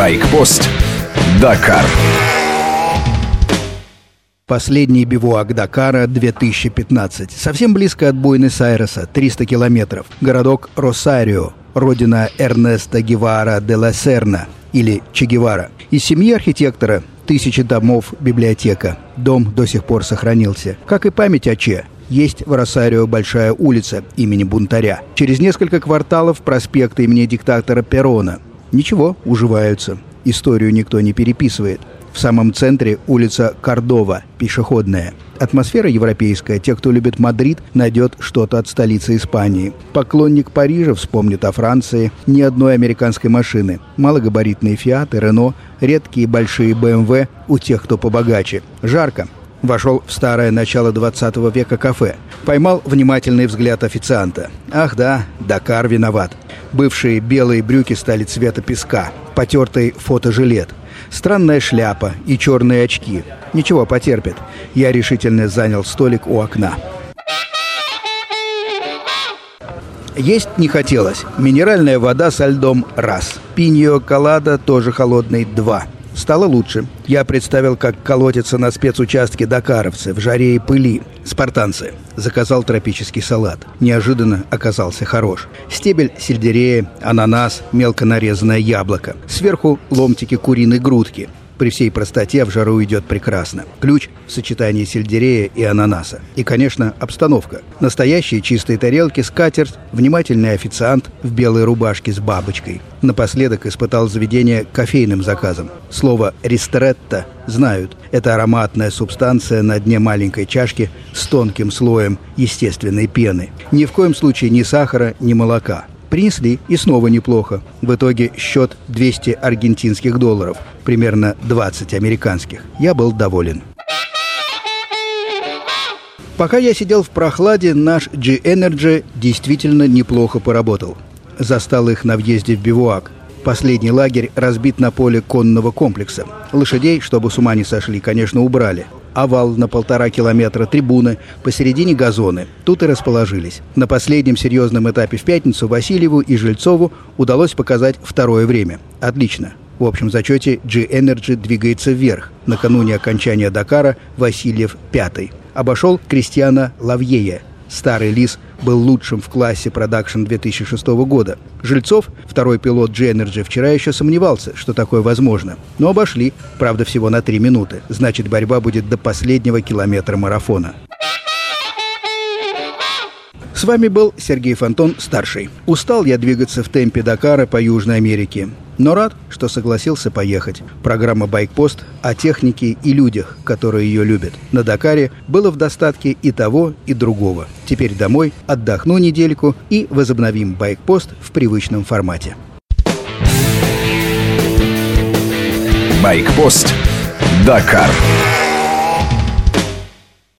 Байкпост. Дакар. Последний бивуак Дакара 2015. Совсем близко от Буэнос-Айреса, 300 километров. Городок Росарио, родина Эрнеста Гевара де ла Серна или Че Гевара. Из семьи архитектора тысячи домов, библиотека. Дом до сих пор сохранился. Как и память о Че. Есть в Росарио большая улица имени Бунтаря. Через несколько кварталов проспект имени диктатора Перона. Ничего, уживаются. Историю никто не переписывает. В самом центре улица Кордова, пешеходная. Атмосфера европейская. Те, кто любит Мадрид, найдет что-то от столицы Испании. Поклонник Парижа вспомнит о Франции. Ни одной американской машины. Малогабаритные Фиаты, Рено, редкие большие БМВ у тех, кто побогаче. Жарко. Вошел в старое начало 20 века кафе. Поймал внимательный взгляд официанта. Ах да, Дакар виноват. Бывшие белые брюки стали цвета песка. Потертый фотожилет. Странная шляпа и черные очки. Ничего, потерпит. Я решительно занял столик у окна. Есть не хотелось. Минеральная вода со льдом – раз. Пиньо колада тоже холодный – два. Стало лучше. Я представил, как колотятся на спецучастке дакаровцы в жаре и пыли. Спартанцы. Заказал тропический салат. Неожиданно оказался хорош. Стебель сельдерея, ананас, мелко нарезанное яблоко. Сверху ломтики куриной грудки при всей простоте в жару идет прекрасно. Ключ в сочетании сельдерея и ананаса. И, конечно, обстановка. Настоящие чистые тарелки, скатерть, внимательный официант в белой рубашке с бабочкой. Напоследок испытал заведение кофейным заказом. Слово «ристретто» знают. Это ароматная субстанция на дне маленькой чашки с тонким слоем естественной пены. Ни в коем случае ни сахара, ни молока. Принесли, и снова неплохо. В итоге счет 200 аргентинских долларов, примерно 20 американских. Я был доволен. Пока я сидел в прохладе, наш G-Energy действительно неплохо поработал. Застал их на въезде в бивуак. Последний лагерь разбит на поле конного комплекса. Лошадей, чтобы с ума не сошли, конечно, убрали овал на полтора километра, трибуны, посередине газоны. Тут и расположились. На последнем серьезном этапе в пятницу Васильеву и Жильцову удалось показать второе время. Отлично. В общем зачете G-Energy двигается вверх. Накануне окончания Дакара Васильев пятый. Обошел Кристиана Лавьея. Старый лис был лучшим в классе продакшн 2006 года. Жильцов, второй пилот G-Energy, вчера еще сомневался, что такое возможно. Но обошли, правда, всего на три минуты. Значит, борьба будет до последнего километра марафона. С вами был Сергей Фонтон, старший. Устал я двигаться в темпе Дакара по Южной Америке. Но рад, что согласился поехать. Программа «Байкпост» о технике и людях, которые ее любят. На Дакаре было в достатке и того, и другого. Теперь домой, отдохну недельку и возобновим «Байкпост» в привычном формате. Байкпост. Дакар.